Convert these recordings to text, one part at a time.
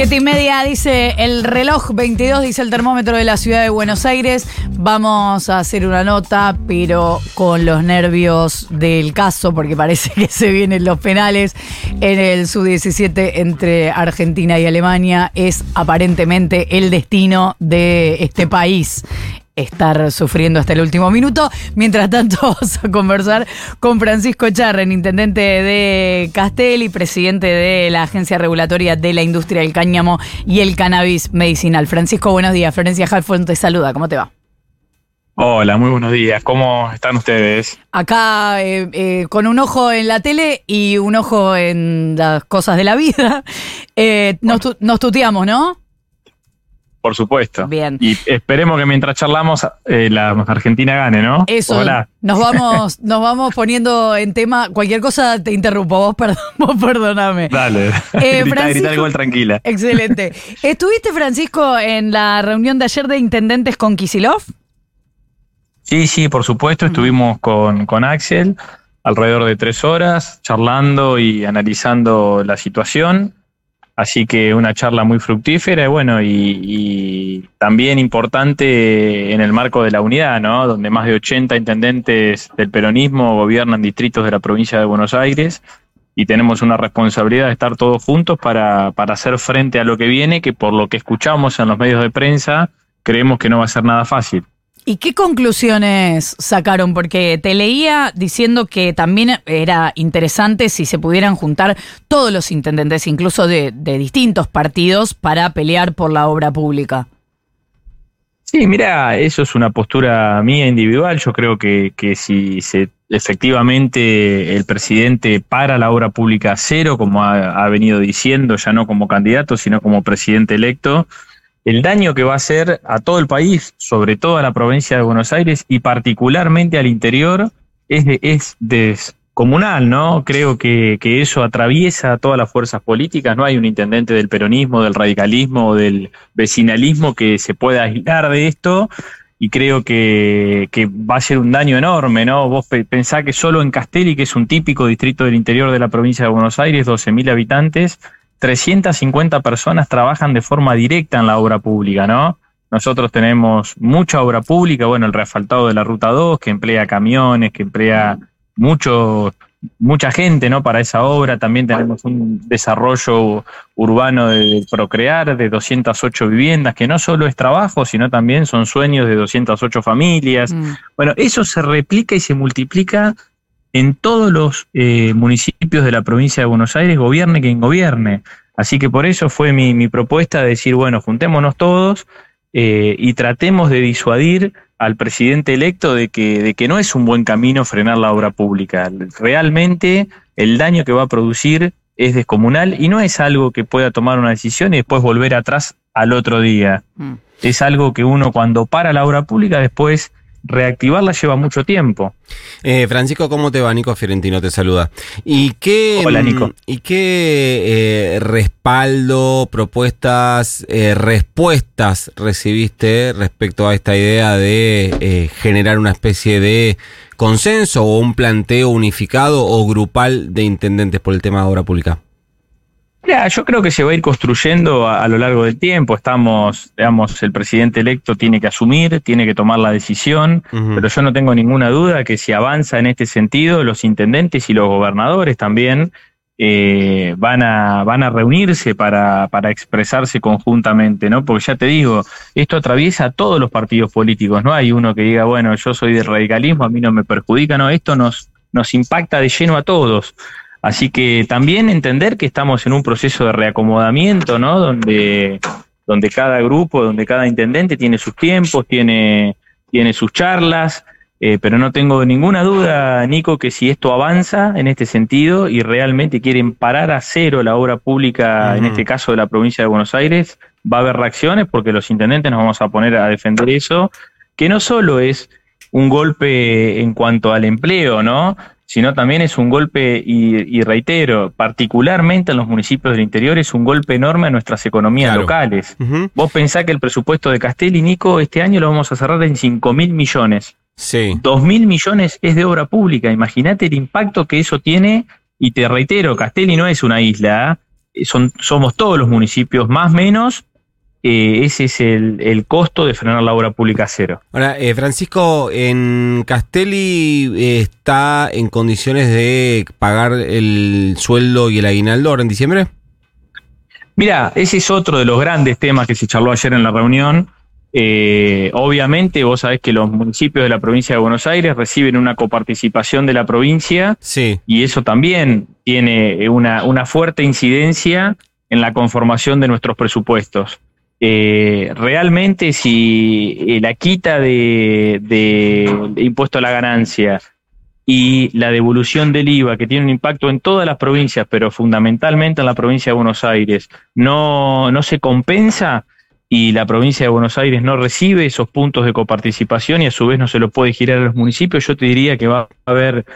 Siete y media dice el reloj, 22 dice el termómetro de la ciudad de Buenos Aires. Vamos a hacer una nota, pero con los nervios del caso, porque parece que se vienen los penales en el sub-17 entre Argentina y Alemania. Es aparentemente el destino de este país estar sufriendo hasta el último minuto. Mientras tanto, vamos a conversar con Francisco Charren, intendente de Castelli, presidente de la Agencia Regulatoria de la Industria del Cáñamo y el Cannabis Medicinal. Francisco, buenos días. Florencia Halfon te saluda. ¿Cómo te va? Hola, muy buenos días. ¿Cómo están ustedes? Acá eh, eh, con un ojo en la tele y un ojo en las cosas de la vida. Eh, nos, tu- nos tuteamos, ¿no? Por supuesto. Bien. Y esperemos que mientras charlamos eh, la Argentina gane, ¿no? Eso, Hola. nos vamos, nos vamos poniendo en tema. Cualquier cosa te interrumpo, vos, perdón, vos perdóname. Dale. Eh, grita, grita igual tranquila. Excelente. ¿Estuviste, Francisco, en la reunión de ayer de intendentes con Kisilov? Sí, sí, por supuesto. Estuvimos con, con Axel alrededor de tres horas charlando y analizando la situación. Así que una charla muy fructífera y bueno, y, también importante en el marco de la unidad, ¿no? Donde más de 80 intendentes del peronismo gobiernan distritos de la provincia de Buenos Aires y tenemos una responsabilidad de estar todos juntos para, para hacer frente a lo que viene, que por lo que escuchamos en los medios de prensa, creemos que no va a ser nada fácil. ¿Y qué conclusiones sacaron? Porque te leía diciendo que también era interesante si se pudieran juntar todos los intendentes, incluso de, distintos partidos, para pelear por la obra pública. Sí, mira, eso es una postura mía individual. Yo creo que, si efectivamente el presidente para la obra pública cero, como ha venido diciendo, ya no como candidato, sino como presidente electo, el daño que va a hacer a todo el país, sobre todo a la provincia de Buenos Aires y particularmente al interior, es, de- es descomunal, ¿no? Creo que, que eso atraviesa a todas las fuerzas políticas. No hay un intendente del peronismo, del radicalismo del vecinalismo que se pueda aislar de esto. Y creo que, que va a ser un daño enorme, ¿no? Vos pe- pensá que solo en Castelli, que es un típico distrito del interior de la provincia de Buenos Aires, 12.000 habitantes, 350 personas trabajan de forma directa en la obra pública, ¿no? Nosotros tenemos mucha obra pública, bueno, el reasfaltado de la Ruta 2, que emplea camiones, que emplea mucho, mucha gente, ¿no? Para esa obra. También tenemos un desarrollo urbano de Procrear, de 208 viviendas, que no solo es trabajo, sino también son sueños de 208 familias. Mm. Bueno, eso se replica y se multiplica en todos los eh, municipios de la provincia de Buenos Aires, gobierne quien gobierne. Así que por eso fue mi, mi propuesta de decir, bueno, juntémonos todos eh, y tratemos de disuadir al presidente electo de que, de que no es un buen camino frenar la obra pública. Realmente el daño que va a producir es descomunal y no es algo que pueda tomar una decisión y después volver atrás al otro día. Mm. Es algo que uno cuando para la obra pública después reactivarla lleva mucho tiempo. Eh, Francisco, ¿cómo te va? Nico Fiorentino te saluda. ¿Y qué, Hola, mm, Nico. ¿y qué eh, respaldo, propuestas, eh, respuestas recibiste respecto a esta idea de eh, generar una especie de consenso o un planteo unificado o grupal de intendentes por el tema de obra pública? Mira, yo creo que se va a ir construyendo a, a lo largo del tiempo. Estamos, digamos, el presidente electo tiene que asumir, tiene que tomar la decisión, pero yo no tengo ninguna duda que si avanza en este sentido, los intendentes y los gobernadores también eh, van, a, van a reunirse para, para expresarse conjuntamente, ¿no? Porque ya te digo, esto atraviesa a todos los partidos políticos, no hay uno que diga, bueno, yo soy del radicalismo, a mí no me perjudica, no, esto nos, nos impacta de lleno a todos. Así que también entender que estamos en un proceso de reacomodamiento, ¿no? Donde, donde cada grupo, donde cada intendente tiene sus tiempos, tiene, tiene sus charlas, eh, pero no tengo ninguna duda, Nico, que si esto avanza en este sentido y realmente quieren parar a cero la obra pública, en este caso de la provincia de Buenos Aires, va a haber reacciones porque los intendentes nos vamos a poner a defender eso, que no solo es un golpe en cuanto al empleo, ¿no? Sino también es un golpe, y, y reitero, particularmente en los municipios del interior, es un golpe enorme a nuestras economías Claro. locales. Vos pensás que el presupuesto de Castelli, Nico, este año lo vamos a cerrar en 5 mil millones. Sí. 2 mil millones es de obra pública. Imagínate el impacto que eso tiene. Y te reitero, Castelli no es una isla. ¿ah? son, somos todos los municipios, más o menos, eh, ese es el, el, costo de frenar la obra pública cero. Ahora, eh, Francisco, ¿en Castelli eh, está en condiciones de pagar el sueldo y el aguinaldo ahora en diciembre? Mira, ese es otro de los grandes temas que se charló ayer en la reunión. Eh, obviamente, vos sabés que los municipios de la provincia de Buenos Aires reciben una coparticipación de la provincia sí. y eso también tiene una, una fuerte incidencia en la conformación de nuestros presupuestos. Eh, realmente si eh, la quita de, de, impuesto a la ganancia y la devolución del IVA, que tiene un impacto en todas las provincias, pero fundamentalmente en la provincia de Buenos Aires, no, no se compensa y la provincia de Buenos Aires no recibe esos puntos de coparticipación y a su vez no se lo puede girar a los municipios, yo te diría que va a haber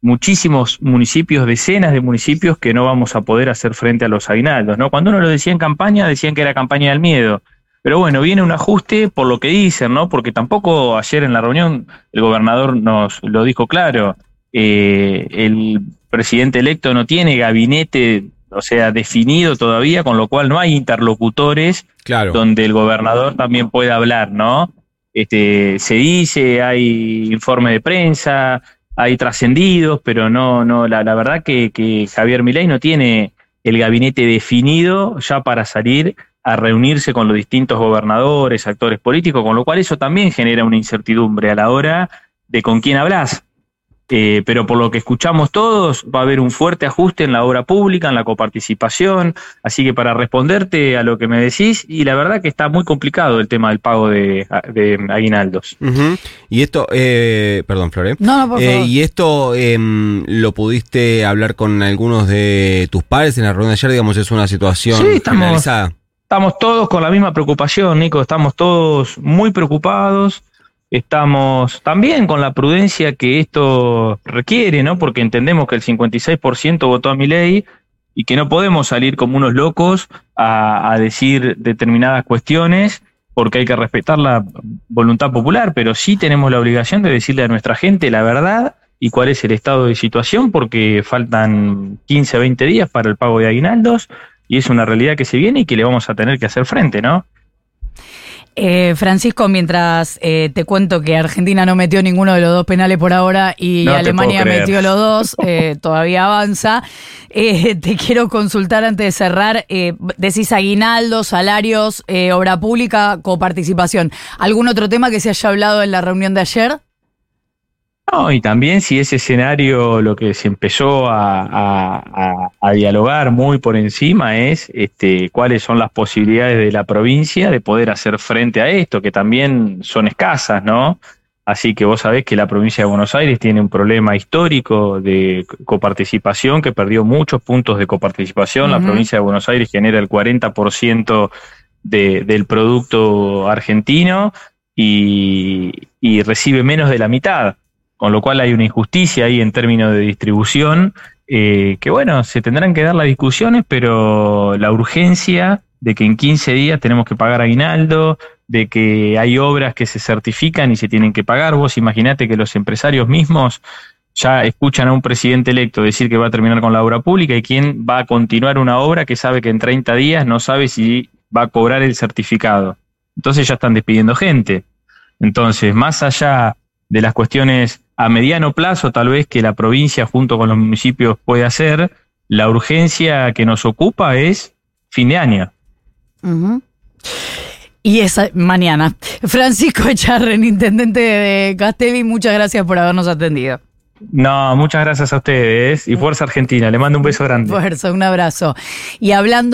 muchísimos municipios, decenas de municipios que no vamos a poder hacer frente a los aguinaldos, ¿no? Cuando uno lo decía en campaña, decían que era campaña del miedo. Pero bueno, viene un ajuste por lo que dicen, ¿no? Porque tampoco ayer en la reunión el gobernador nos lo dijo claro. Eh, el presidente electo no tiene gabinete, o sea, definido todavía, con lo cual no hay interlocutores claro. donde el gobernador también pueda hablar, ¿no? Este, se dice, hay informe de prensa, hay trascendidos, pero no, no, la, verdad que, que, Javier Milei no tiene el gabinete definido ya para salir a reunirse con los distintos gobernadores, actores políticos, con lo cual eso también genera una incertidumbre a la hora de con quién hablas. Eh, pero por lo que escuchamos todos, va a haber un fuerte ajuste en la obra pública, en la coparticipación. Así que para responderte a lo que me decís, y la verdad que está muy complicado el tema del pago de, de aguinaldos. Uh -huh. Y esto, eh, perdón, Flore. No, no, por eh, favor. y esto eh, lo pudiste hablar con algunos de tus padres en la reunión de ayer, digamos, es una situación sí, estamos, generalizada. Estamos todos con la misma preocupación, Nico, estamos todos muy preocupados estamos también con la prudencia que esto requiere, ¿no? Porque entendemos que el 56% votó a mi ley y que no podemos salir como unos locos a, decir determinadas cuestiones porque hay que respetar la voluntad popular, pero sí tenemos la obligación de decirle a nuestra gente la verdad y cuál es el estado de situación porque faltan 15, 20 días para el pago de aguinaldos y es una realidad que se viene y que le vamos a tener que hacer frente, ¿no? Eh, Francisco, mientras eh, te cuento que Argentina no metió ninguno de los dos penales por ahora y no Alemania metió los dos, eh, todavía avanza, eh, te quiero consultar antes de cerrar, eh, decís aguinaldo, salarios, eh, obra pública, coparticipación. ¿Algún otro tema que se haya hablado en la reunión de ayer? No, y también si ese escenario lo que se empezó a, a, a, dialogar muy por encima es este, cuáles son las posibilidades de la provincia de poder hacer frente a esto, que también son escasas, ¿no? Así que vos sabés que la provincia de Buenos Aires tiene un problema histórico de coparticipación, que perdió muchos puntos de coparticipación. Uh -huh. La provincia de Buenos Aires genera el 40% de, del producto argentino y, y recibe menos de la mitad con lo cual hay una injusticia ahí en términos de distribución, eh, que bueno, se tendrán que dar las discusiones, pero la urgencia de que en 15 días tenemos que pagar aguinaldo, de que hay obras que se certifican y se tienen que pagar. Vos imaginate que los empresarios mismos ya escuchan a un presidente electo decir que va a terminar con la obra pública y quién va a continuar una obra que sabe que en 30 días no sabe si va a cobrar el certificado. Entonces ya están despidiendo gente. Entonces, más allá de las cuestiones a mediano plazo, tal vez que la provincia junto con los municipios puede hacer, la urgencia que nos ocupa es fin de año. Uh -huh. Y esa mañana. Francisco Echarren, intendente de Castelli, muchas gracias por habernos atendido. No, muchas gracias a ustedes y Fuerza Argentina. Le mando un beso grande. Fuerza, un abrazo. Y hablando